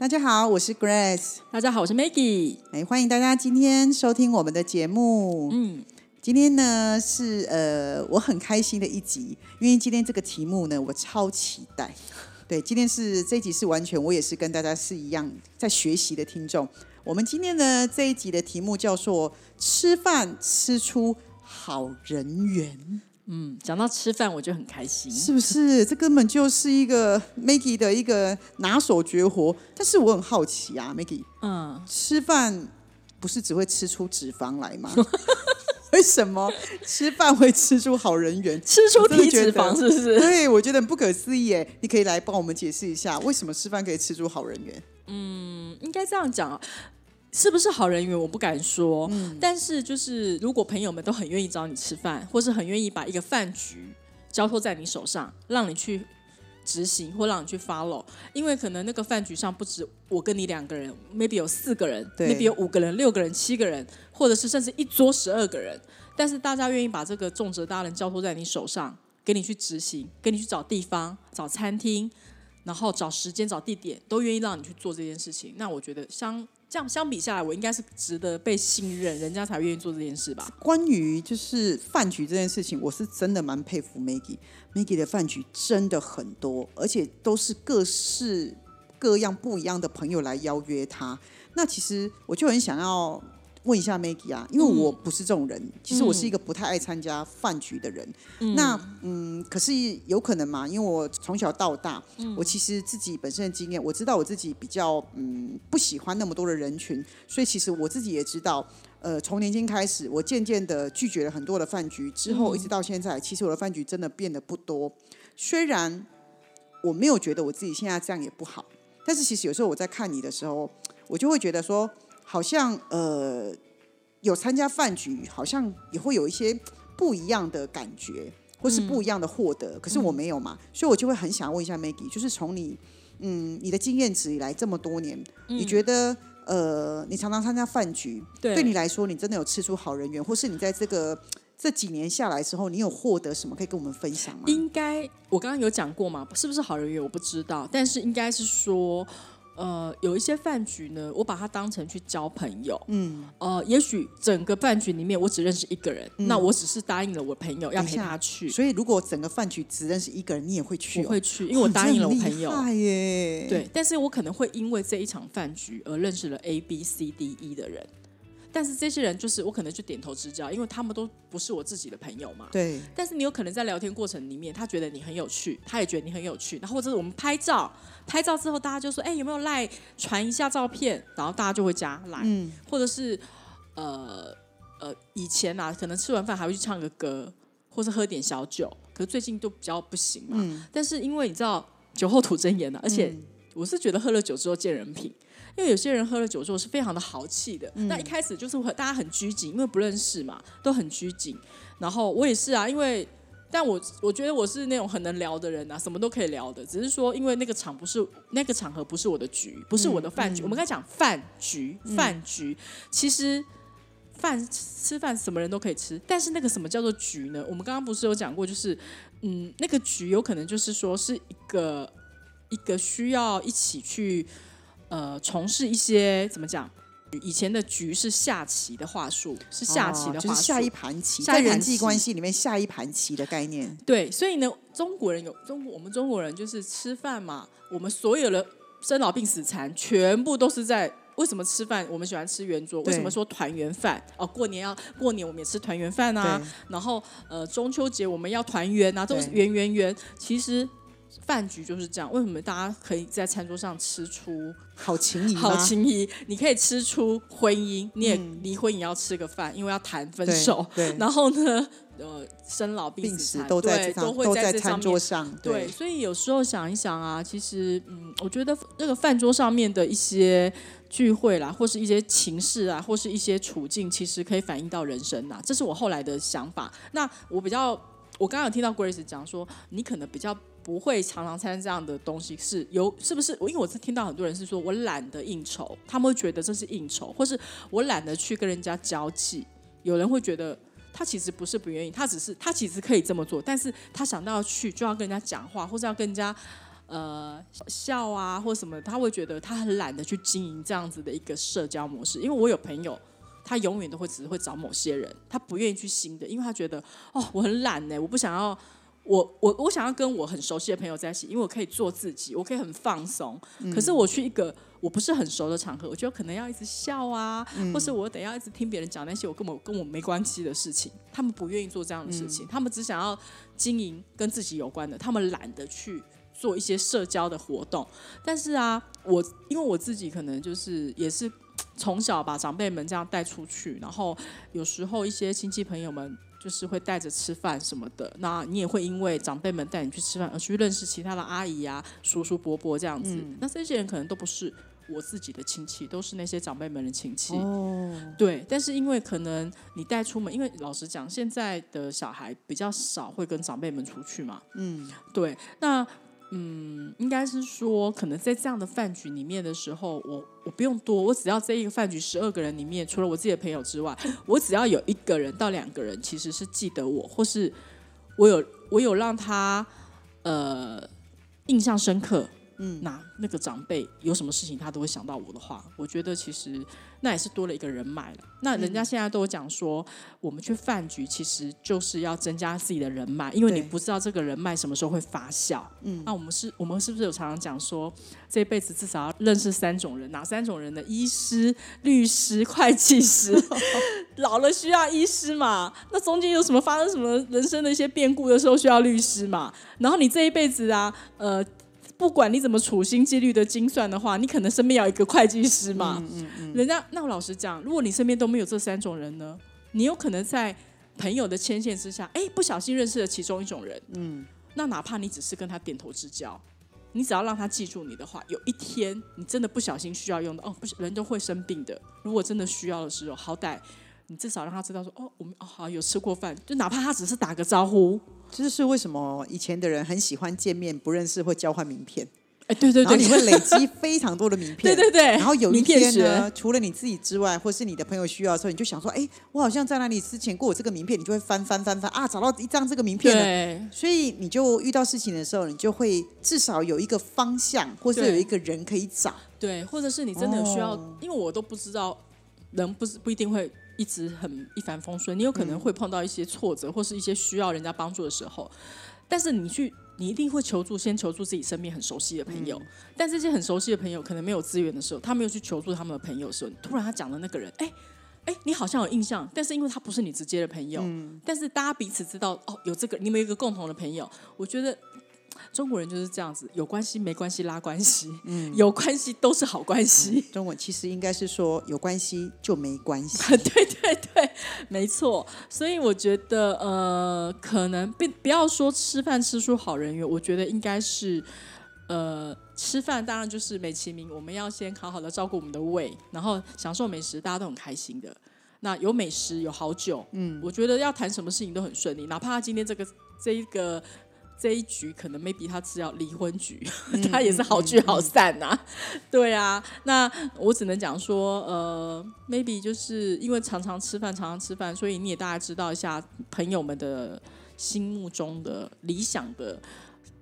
大家好，我是 Grace，大家好，我是 Maggie。哎，欢迎大家今天收听我们的节目。嗯，今天呢是呃我很开心的一集，因为今天这个题目呢我超期待。对，今天是这一集是完全我也是跟大家是一样在学习的听众。我们今天呢这一集的题目叫做“吃饭吃出好人缘嗯，讲到吃饭我就很开心”，。是不是？这根本就是一个 Maggie 的一个拿手绝活。但是我很好奇啊，Maggie 嗯，吃饭不是只会吃出脂肪来吗？为什么吃饭会吃出好人缘？吃出体脂肪是不是？对，我觉得很不可思议耶！你可以来帮我们解释一下，为什么吃饭可以吃出好人缘？嗯应该这样讲啊。是不是好人缘？我不敢说，但是就是如果朋友们都很愿意找你吃饭，或是很愿意把一个饭局交托在你手上，让你去执行或让你去 follow，因为可能那个饭局上不止我跟你两个人，maybe 有四个人，maybe 有五个人、六个人、七个人，或者是甚至一桌十二个人，但是大家愿意把这个重责大任交托在你手上，给你去执行，给你去找地方、找餐厅，然后找时间、找地点，都愿意让你去做这件事情。那我觉得相这样相比下来，我应该是值得被信任，人家才愿意做这件事吧。关于就是饭局这件事情，我是真的蛮佩服 Maggie。Maggie 的饭局真的很多，而且都是各式各样不一样的朋友来邀约他。那其实我就很想要问一下 Maggie 啊，因为我不是这种人，其实我是一个不太爱参加饭局的人。那嗯，可是有可能嘛？因为我从小到大，我其实自己本身的经验，我知道我自己比较嗯不喜欢那么多的人群，所以其实我自己也知道，呃，从年轻开始，我渐渐的拒绝了很多的饭局，之后一直到现在，其实我的饭局真的变得不多。虽然我没有觉得我自己现在这样也不好，但是其实有时候我在看你的时候，我就会觉得说，好像呃有参加饭局，好像也会有一些不一样的感觉，或是不一样的获得。可是我没有嘛，所以我就会很想问一下 Maggie，就是从你嗯你的经验值以来这么多年，你觉得呃你常常参加饭局，对对你来说，你真的有吃出好人缘，或是你在这个这几年下来之后，你有获得什么可以跟我们分享吗？应该我刚刚有讲过嘛，是不是好人缘我不知道，但是应该是说，呃，有一些饭局呢，我把它当成去交朋友，嗯，呃，也许整个饭局里面我只认识一个人，那我只是答应了我朋友要陪他去，所以如果整个饭局只认识一个人，你也会去、哦？我会去，因为我答应了我朋友。对，但是我可能会因为这一场饭局而认识了 A、B、C、D、E 的人，但是这些人就是我可能就点头之交，因为他们都不是我自己的朋友嘛。对但是你有可能在聊天过程里面，他觉得你很有趣，他也觉得你很有趣，然后或者是我们拍照，拍照之后大家就说，哎、有没有赖传一下照片，然后大家就会加来，嗯或者是呃呃以前啊，可能吃完饭还会去唱个歌，或是喝点小酒，可是最近都比较不行嘛。嗯但是因为你知道酒后吐真言啊，而且我是觉得喝了酒之后见人品。因为有些人喝了酒之后是非常的豪气的，嗯那一开始就是很大家很拘谨，因为不认识嘛，都很拘谨。然后我也是啊，因为但我我觉得我是那种很能聊的人啊，什么都可以聊的，只是说因为那个场不是那个场合不是我的局，不是我的饭局。我们刚才讲饭局，饭局、其实饭吃饭什么人都可以吃，但是那个什么叫做局呢？我们刚刚不是有讲过，就是嗯，那个局有可能就是说是一个一个需要一起去呃从事一些怎么讲？以前的局是下棋的话术，是下棋的话术，哦就是下一盘棋，在人际关系里面下一盘棋的概念。对，所以呢，中国人有中国，我们中国人就是吃饭嘛，我们所有的生老病死残全部都是在。为什么吃饭我们喜欢吃圆桌？为什么说团圆饭？哦，过年要过年我们也吃团圆饭啊。然后呃中秋节我们要团圆啊，都是圆圆圆。其实饭局就是这样。为什么大家可以在餐桌上吃出好情谊，好情谊？你可以吃出婚姻，你也离婚也要吃个饭，因为要谈分手。对，然后呢，呃，生老病病死都在对，都会都在餐桌上。对，所以有时候想一想啊，其实嗯，我觉得那个饭桌上面的一些聚会啦，或是一些情事啊，或是一些处境，其实可以反映到人生呐。这是我后来的想法。那我比较，我刚刚有听到 Grace 讲说，你可能比较不会常常参加这样的东西，是有是不是？因为我是听到很多人是说我懒得应酬，他们会觉得这是应酬，或是我懒得去跟人家交际。有人会觉得他其实不是不愿意，他只是他其实可以这么做，但是他想到要去就要跟人家讲话，或者要跟人家。呃，笑啊，或什么，他会觉得他很懒得去经营这样子的一个社交模式。因为我有朋友，他永远都会只会找某些人，他不愿意去新的，因为他觉得哦，我很懒呢，我不想要，我我我想要跟我很熟悉的朋友在一起，因为我可以做自己，我可以很放松。可是我去一个我不是很熟的场合，我就可能要一直笑啊，或是我得要一直听别人讲那些我根本跟我没关系的事情。他们不愿意做这样的事情，他们只想要经营跟自己有关的，他们懒得去。做一些社交的活动，但是啊，我因为我自己可能就是也是从小把长辈们这样带出去，然后有时候一些亲戚朋友们就是会带着吃饭什么的，那你也会因为长辈们带你去吃饭而去认识其他的阿姨啊、叔叔伯伯这样子，那这些人可能都不是我自己的亲戚，都是那些长辈们的亲戚。哦，对，但是因为可能你带出门，因为老实讲，现在的小孩比较少会跟长辈们出去嘛。嗯，对，那。嗯，应该是说，可能在这样的饭局里面的时候，我我不用多，我只要这一个饭局十二个人里面，除了我自己的朋友之外，我只要有一个人到两个人，其实是记得我，或是我有我有让他呃印象深刻。嗯，那那个长辈有什么事情，他都会想到我的话。我觉得其实那也是多了一个人脉了。那人家现在都讲说，我们去饭局其实就是要增加自己的人脉，因为你不知道这个人脉什么时候会发酵。嗯，那我们是，我们是不是有常常讲说，这辈子至少要认识三种人？哪三种人呢？医师、律师、会计师。老了需要医师嘛？那中间有什么发生什么人生的一些变故的时候需要律师嘛？然后你这一辈子啊，呃。不管你怎么处心积虑的精算的话，你可能身边要一个会计师嘛。嗯嗯人家那我老实讲，如果你身边都没有这三种人呢，你有可能在朋友的牵线之下，哎，不小心认识了其中一种人。嗯。那哪怕你只是跟他点头之交，你只要让他记住你的话，有一天你真的不小心需要用的哦，不是人都会生病的。如果真的需要的时候，好歹你至少让他知道说哦，我们哦好有吃过饭，就哪怕他只是打个招呼。这是为什么以前的人很喜欢见面不认识会交换名片？哎，对对对，你会累积非常多的名片，对对对。然后有一天呢，除了你自己之外，或是你的朋友需要的时候，你就想说，哎，我好像在哪里之前过我这个名片，你就会翻翻翻翻啊，找到一张这个名片对。所以你就遇到事情的时候，你就会至少有一个方向，或是有一个人可以找。对，或者是你真的有需要，因为我都不知道，人不是不一定会。一直很一帆风顺，你有可能会碰到一些挫折，或是一些需要人家帮助的时候。但是你去，你一定会求助，先求助自己身边很熟悉的朋友。但这些很熟悉的朋友可能没有资源的时候，他没有去求助他们的朋友的时候，突然他讲的那个人，哎哎，你好像有印象，但是因为他不是你直接的朋友，但是大家彼此知道哦，有这个，你们有一个共同的朋友，我觉得。中国人就是这样子，有关系没关系拉关系，嗯，有关系都是好关系。中文其实应该是说有关系就没关系，对对对，没错。所以我觉得，呃，可能不不要说吃饭吃出好人缘，我觉得应该是，呃，吃饭当然就是美其名，我们要先好好的照顾我们的胃，然后享受美食，大家都很开心的。那有美食有好酒，嗯，我觉得要谈什么事情都很顺利，哪怕今天这个这一个。这一局可能 maybe 他只要离婚局，他也是好聚好散呐。对啊，那我只能讲说，呃，maybe 就是因为常常吃饭，常常吃饭，所以你也大概知道一下朋友们的心目中的理想的。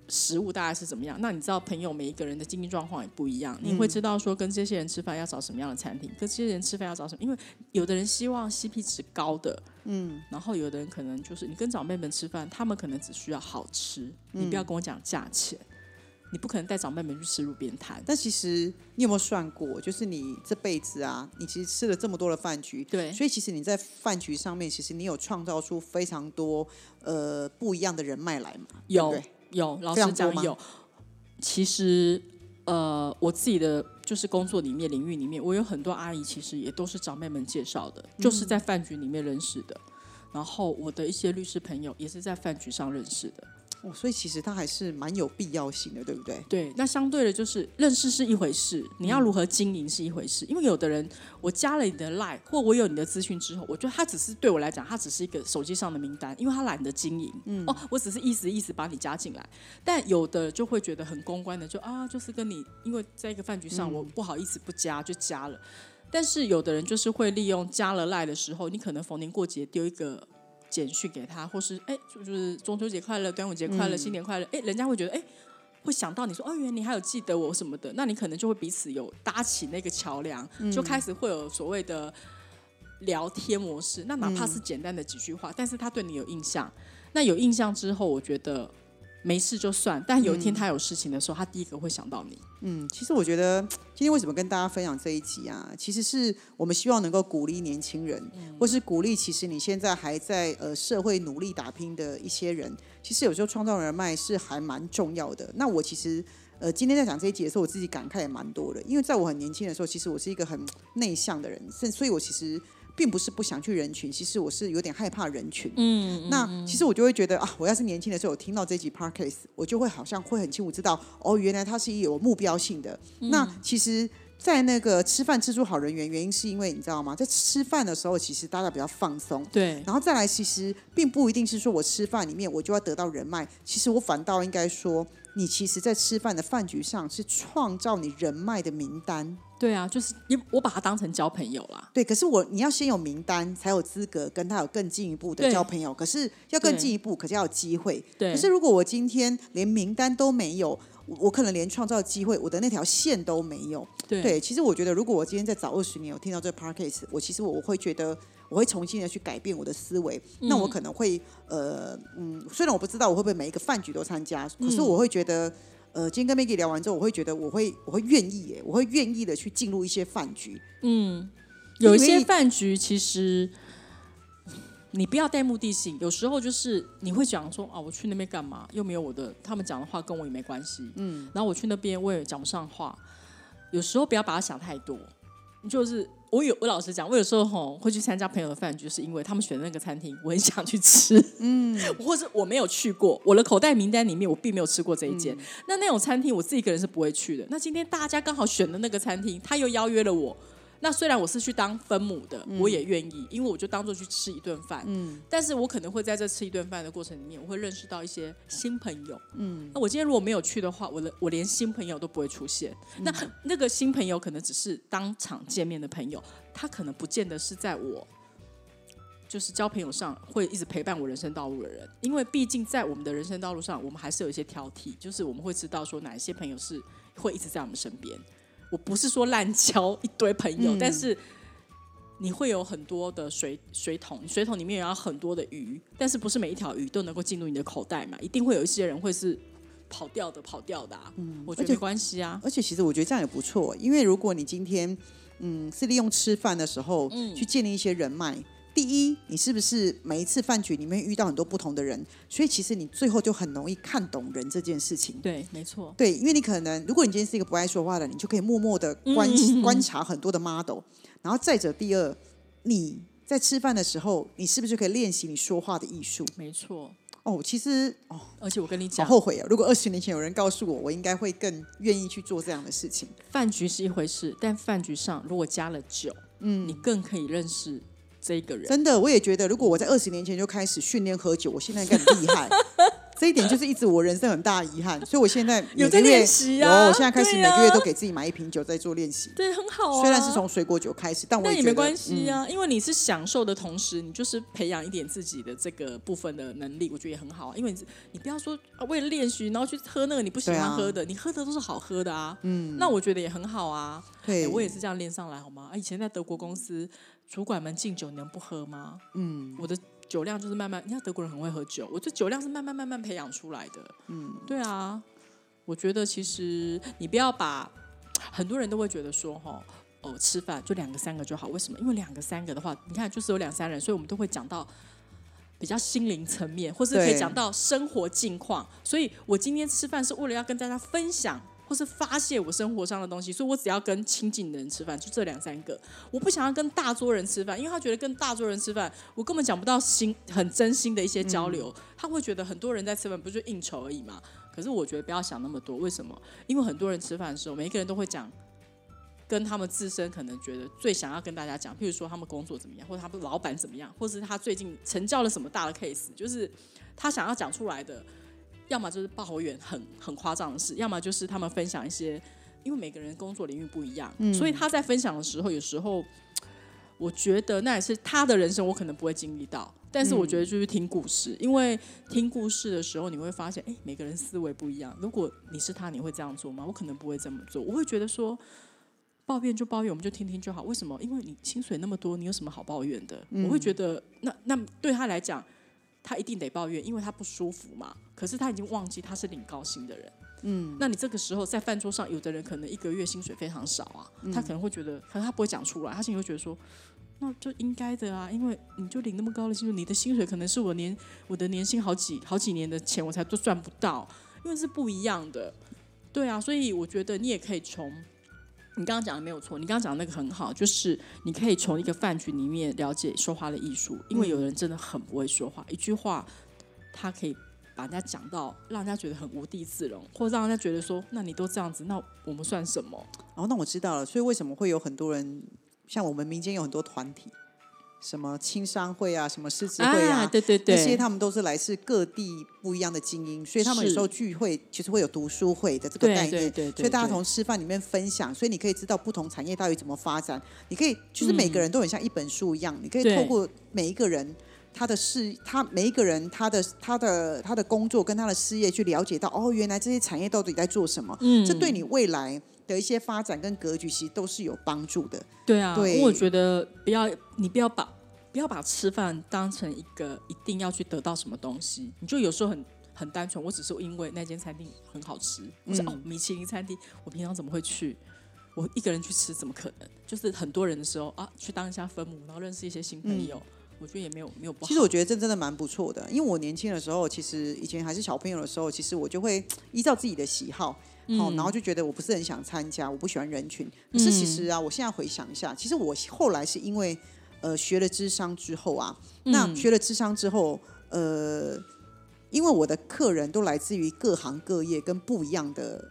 食物大概是怎么样？那你知道朋友每一个人的经济状况也不一样，你会知道说跟这些人吃饭要找什么样的餐厅，跟这些人吃饭要找什么？因为有的人希望 CP 值高的，嗯，然后有的人可能就是你跟长辈们吃饭，他们可能只需要好吃，你不要跟我讲价钱，你不可能带长辈们去吃路边摊。但其实你有没有算过，就是你这辈子啊，你其实吃了这么多的饭局，对，所以其实你在饭局上面，其实你有创造出非常多呃不一样的人脉来嘛？有。有，老师讲有。其实，呃，我自己的就是工作里面领域里面，我有很多阿姨，其实也都是长辈们介绍的，就是在饭局里面认识的。然后我的一些律师朋友也是在饭局上认识的。哦，所以其实它还是蛮有必要性的，对不对？对，那相对的就是认识是一回事，你要如何经营是一回事。因为有的人，我加了你的 line 或我有你的资讯之后，我觉得他只是对我来讲，他只是一个手机上的名单，因为他懒得经营。嗯，哦，我只是意思意思把你加进来。但有的就会觉得很公关的，就啊，就是跟你因为在一个饭局上，我不好意思不加就加了。但是有的人就是会利用加了 line 的时候，你可能逢年过节丢一个。简讯给他，或是哎，就是中秋节快乐、端午节快乐、新年快乐，哎，人家会觉得哎，会想到你说哦，原来你还有记得我什么的，那你可能就会彼此有搭起那个桥梁，就开始会有所谓的聊天模式。那哪怕是简单的几句话，但是他对你有印象，那有印象之后，我觉得。没事就算，但有一天他有事情的时候，他第一个会想到你。嗯，其实我觉得 今天为什么跟大家分享这一集啊？其实是我们希望能够鼓励年轻人，或是鼓励其实你现在还在呃社会努力打拼的一些人。其实有时候创造人脉是还蛮重要的。那我其实呃今天在讲这一集的时候，我自己感慨也蛮多的，因为在我很年轻的时候，其实我是一个很内向的人，所所以我其实。并不是不想去人群，其实我是有点害怕人群。嗯，那其实我就会觉得啊，我要是年轻的时候听到这集 podcast，我就会好像会很清楚知道，哦，原来它是有目标性的。那其实，在那个吃饭吃出好人缘，原因是因为你知道吗？在吃饭的时候，其实大家比较放松。对，然后再来，其实并不一定是说我吃饭里面我就要得到人脉，其实我反倒应该说。你其实，在吃饭的饭局上是创造你人脉的名单。对啊，就是你，我把它当成交朋友啦。对，可是我你要先有名单，才有资格跟他有更进一步的交朋友。可是要更进一步，可是要有机会。对。可是如果我今天连名单都没有，我可能连创造机会，我的那条线都没有。对。其实我觉得，如果我今天再早二十年，我听到这个 parkcase，我其实我会觉得。我会重新的去改变我的思维，那我可能会呃嗯，虽然我不知道我会不会每一个饭局都参加，可是我会觉得呃，今天跟 Maggie 聊完之后，我会觉得我会我会愿意耶，我会愿意的去进入一些饭局。嗯，有一些饭局其实你不要带目的性，有时候就是你会讲说啊，我去那边干嘛？又没有我的，他们讲的话跟我也没关系。嗯，然后我去那边我也讲不上话，有时候不要把它想太多。就是我有我老实讲，我有时候吼会去参加朋友的饭局，是因为他们选的那个餐厅，我很想去吃，嗯，或者我没有去过，我的口袋名单里面我并没有吃过这一间，那那种餐厅我自己一个人是不会去的。那今天大家刚好选的那个餐厅，他又邀约了我。那虽然我是去当分母的，我也愿意，因为我就当做去吃一顿饭。嗯，但是我可能会在这吃一顿饭的过程里面，我会认识到一些新朋友。嗯，那我今天如果没有去的话，我的我连新朋友都不会出现。那那个新朋友可能只是当场见面的朋友，他可能不见得是在我就是交朋友上会一直陪伴我人生道路的人，因为毕竟在我们的人生道路上，我们还是有一些挑剔，就是我们会知道说哪一些朋友是会一直在我们身边。我不是说滥交一堆朋友，但是你会有很多的水水桶，水桶里面有很多的鱼，但是不是每一条鱼都能够进入你的口袋嘛？一定会有一些人会是跑掉的，跑掉的。嗯，我觉得没关系啊。而且其实我觉得这样也不错，因为如果你今天嗯是利用吃饭的时候去建立一些人脉。第一，你是不是每一次饭局里面遇到很多不同的人，所以其实你最后就很容易看懂人这件事情。对，没错。对，因为你可能，如果你今天是一个不爱说话的，你就可以默默的观观察很多的 model。然后再者，第二，你在吃饭的时候，你是不是就可以练习你说话的艺术？没错。哦，其实哦，而且我跟你讲，好后悔啊！如果二十年前有人告诉我，我应该会更愿意去做这样的事情。饭局是一回事，但饭局上如果加了酒，嗯，你更可以认识。这个人真的，我也觉得，如果我在二十年前就开始训练喝酒，我现在应该很厉害。这一点就是一直我人生很大的遗憾，所以我现在有在练习啊。有，我现在开始每个月都给自己买一瓶酒，在做练习。对，很好啊。虽然是从水果酒开始，但我也没关系啊，因为你是享受的同时，你就是培养一点自己的这个部分的能力，我觉得也很好啊。因为你你不要说为了练习，然后去喝那个你不喜欢喝的，你喝的都是好喝的啊。嗯，那我觉得也很好啊。对，我也是这样练上来，好吗？啊以前在德国公司。主管们敬酒，你能不喝吗？嗯，我的酒量就是慢慢，你看德国人很会喝酒，我这酒量是慢慢慢慢培养出来的。嗯，对啊，我觉得其实你不要把很多人都会觉得说，哈，哦，吃饭就两个三个就好，为什么？因为两个三个的话，你看就是有两三人，所以我们都会讲到比较心灵层面，或是可以讲到生活近况。所以我今天吃饭是为了要跟大家分享。或是发泄我生活上的东西，所以我只要跟亲近的人吃饭，就这两三个。我不想要跟大桌人吃饭，因为他觉得跟大桌人吃饭，我根本讲不到心很真心的一些交流。他会觉得很多人在吃饭不就应酬而已嘛？可是我觉得不要想那么多，为什么？因为很多人吃饭的时候，每一个人都会讲。跟他们自身可能觉得最想要跟大家讲，譬如说他们工作怎么样，或者他们老板怎么样，或者是他最近成交了什么大的 case，就是他想要讲出来的，要么就是抱怨很很夸张的事，要么就是他们分享一些，因为每个人工作领域不一样，所以他在分享的时候，有时候我觉得那也是他的人生，我可能不会经历到，但是我觉得就是听故事，因为听故事的时候你会发现，哎，每个人思维不一样。如果你是他，你会这样做吗？我可能不会这么做，我会觉得说。抱怨就抱怨，我们就听听就好。为什么？因为你薪水那么多，你有什么好抱怨的？我会觉得，那那对他来讲，他一定得抱怨，因为他不舒服嘛。可是他已经忘记他是领高薪的人。嗯，那你这个时候在饭桌上，有的人可能一个月薪水非常少啊，他可能会觉得，可能他不会讲出来，他心里会觉得说，那就应该的啊，因为你就领那么高的薪水，你的薪水可能是我年我的年薪好几好几年的钱，我才都赚不到，因为是不一样的。对啊，所以我觉得你也可以从。你刚刚讲的没有错，你刚刚讲的那个很好，就是你可以从一个饭局里面了解说话的艺术，因为有人真的很不会说话，一句话他可以把人家讲到让人家觉得很无地自容，或者让人家觉得说，那你都这样子，那我们算什么？哦，那我知道了，所以为什么会有很多人，像我们民间有很多团体。什么青商会啊，什么狮子会啊，对对对，这些他们都是来自各地不一样的精英，所以他们有时候聚会其实会有读书会的这个概念，所以大家从吃饭里面分享，所以你可以知道不同产业到底怎么发展。你可以，就是每个人都很像一本书一样，你可以透过每一个人他的事，他每一个人他的他的他的工作跟他的事业去了解到，哦，原来这些产业到底在做什么，嗯，这对你未来的一些发展跟格局其实都是有帮助的。对啊，我觉得不要你不要把。不要把吃饭当成一个一定要去得到什么东西，你就有时候很很单纯，我只是因为那间餐厅很好吃，我说哦米其林餐厅，我平常怎么会去？我一个人去吃怎么可能？就是很多人的时候啊，去当一下分母，然后认识一些新朋友，我觉得也没有没有不好。其实我觉得这真的蛮不错的，因为我年轻的时候，其实以前还是小朋友的时候，其实我就会 依照自己的喜好，好，然后就觉得我不是很想参加，我不喜欢人群。可是其实啊，我现在回想一下，其实我后来是因为。呃，学了智商之后啊，那学了智商之后，呃，因为我的客人都来自于各行各业跟不一样的，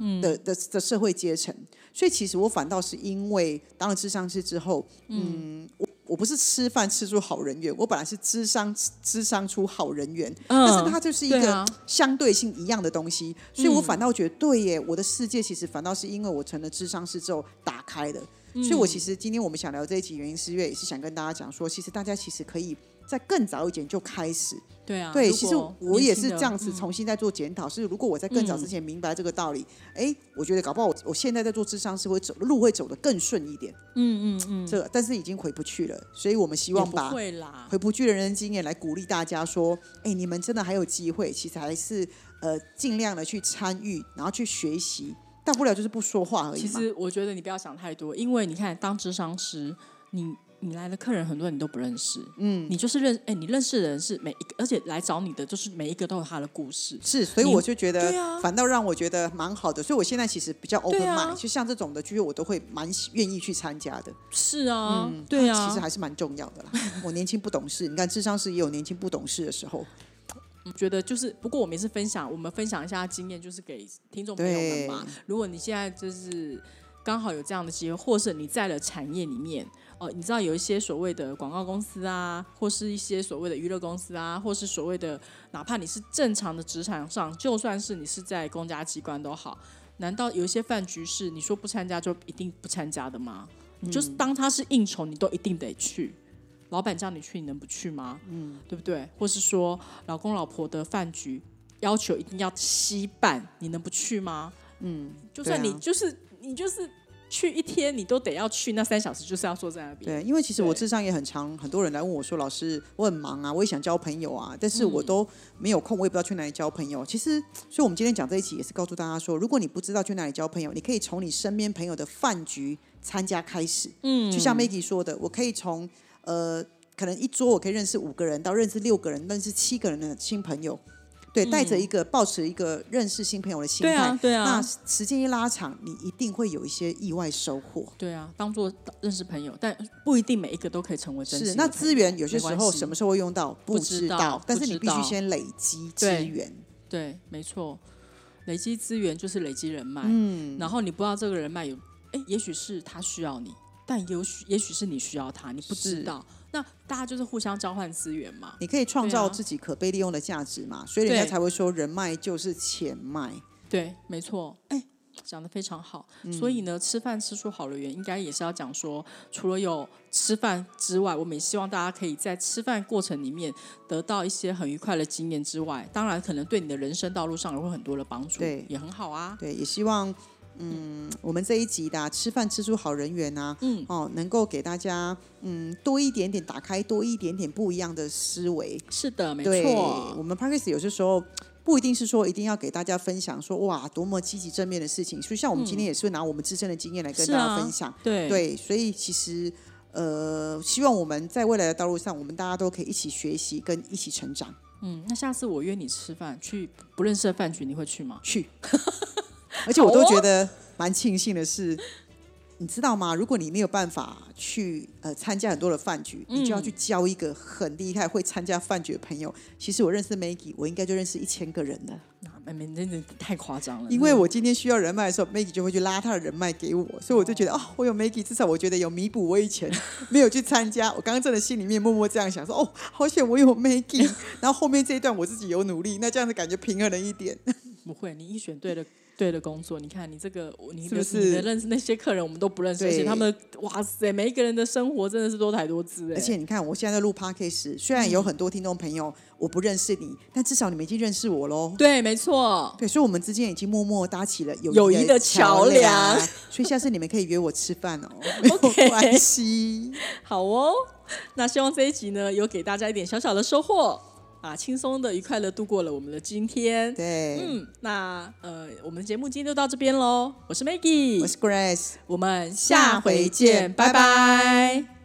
嗯。的的的社会阶层，所以其实我反倒是因为当了智商师之后，嗯，我我不是吃饭吃出好人缘，我本来是智商智商出好人缘，但是它就是一个相对性一样的东西，所以我反倒觉得对耶，我的世界其实反倒是因为我成了智商师之后打开的。所以，我其实今天我们想聊这一集原因，是因为也是想跟大家讲说，其实大家其实可以在更早一点就开始。对啊，对，其实我也是这样子重新在做检讨。是如果我在更早之前明白这个道理，哎，我觉得搞不好我我现在在做智商是会走路会走得更顺一点。嗯嗯嗯。这但是已经回不去了，所以我们希望把回不去的人生经验来鼓励大家说，哎，你们真的还有机会，其实还是呃尽量的去参与，然后去学习。大不了就是不说话而已。其实我觉得你不要想太多，因为你看，当智商师，你你来的客人很多你都不认识，嗯，你就是认，哎，你认识的人是每一个，而且来找你的就是每一个都有他的故事，是，所以我就觉得，反倒让我觉得蛮好的。所以我现在其实比较 open mind，就像这种的聚会，我都会蛮愿意去参加的。是啊，对啊，其实还是蛮重要的啦。我年轻不懂事，你看智商师也有年轻不懂事的时候。觉得就是，不过我们也是分享，我们分享一下经验，就是给听众朋友们嘛。如果你现在就是刚好有这样的机会，或是你在了产业里面，哦，你知道有一些所谓的广告公司啊，或是一些所谓的娱乐公司啊，或是所谓的，哪怕你是正常的职场上，就算是你是在公家机关都好，难道有一些饭局是你说不参加就一定不参加的吗？你就是当他是应酬，你都一定得去。老板叫你去，你能不去吗？嗯，对不对？或是说，老公老婆的饭局要求一定要稀办，你能不去吗？嗯，就算你就是你就是去一天，你都得要去，那三小时就是要坐在那边。对，因为其实我智商也很长，很多人来问我说：“老师，我很忙啊，我也想交朋友啊，但是我都没有空，我也不知道去哪里交朋友。”其实，所以我们今天讲这一期也是告诉大家说，如果你不知道去哪里交朋友，你可以从你身边朋友的饭局参加开始。嗯，就像 Maggie 说的，我可以从。呃，可能一桌我可以认识五个人，到认识六个人，认识七个人的新朋友。对，带着一个抱持一个认识新朋友的心态，对啊，对啊，那时间一拉长，你一定会有一些意外收获。对啊，当做认识朋友，但不一定每一个都可以成为真心是，那资源有些时候什么时候会用到不知道但是你必须先累积资对源。对，没错，累积资源就是累积人脉，嗯，然后你不知道这个人脉有，哎，也许是他需要你，但也许也许是你需要他，你不知道。那大家就是互相交换资源嘛。你可以创造自己可被利用的价值嘛，所以人家才会说人脉就是钱脉。对，没错。哎，讲的非常好。嗯所以呢，吃饭吃出好的缘，应该也是要讲说，除了有吃饭之外，我们也希望大家可以在吃饭过程里面得到一些很愉快的经验之外，当然可能对你的人生道路上也会很多的帮助，对也很好啊。对，也希望。嗯，我们这一集的啊、吃饭吃出好人缘啊，嗯，哦，能够给大家嗯多一点点打开多一点点不一样的思维。是的，没，错我。们 p a r k e s 有些时候不一定是说一定要给大家分享说哇多么积极正面的事情，所以像我们今天也是会拿我们自身的经验来跟大家分享。对对，所以其实呃，希望我们在未来的道路上，我们大家都可以一起学习跟一起成长。嗯，那下次我约你吃饭，去不认识的饭局，你会去吗？去，而且我都觉得蛮庆幸的是。你知道吗？如果你没有办法去呃参加很多的饭局，你就要去嗯交一个很厉害会参加饭局的朋友。其实我认识 Maggie，我应该就认识一千个人了。那妹妹真的太夸张了，因为我今天需要人脉的时候，Maggie 就会去拉他的人脉给我，所以我就觉得哦，我有 Maggie，至少我觉得有弥补我以前没有去参加。我刚刚真的心里面默默这样想说，哦，好险我有 Maggie，然后后面这一段我自己有努力，那这样子感觉平衡了一点。不会，你一选对了对的工作，你看你这个，你的是不是？你的认识那些客人，我们都不认识，而且他们哇塞，每一个人的生活真的是多才多姿哎，而且你看，我现在在录 Podcast，虽然有很多听众朋友我不认识你，但至少你们已经认识我喽。对，没错，对，所以我们之间已经默默搭起了友友谊的桥桥梁。所以下次你们可以约我吃饭哦，没有关系。好哦。那希望这一集呢，有给大家一点小小的收获啊，轻松的、愉快的度过了我们的今天。对，嗯，那呃，我们的节目今天就到这边喽。我是 Maggie，我是 Grace。我们下回见，拜拜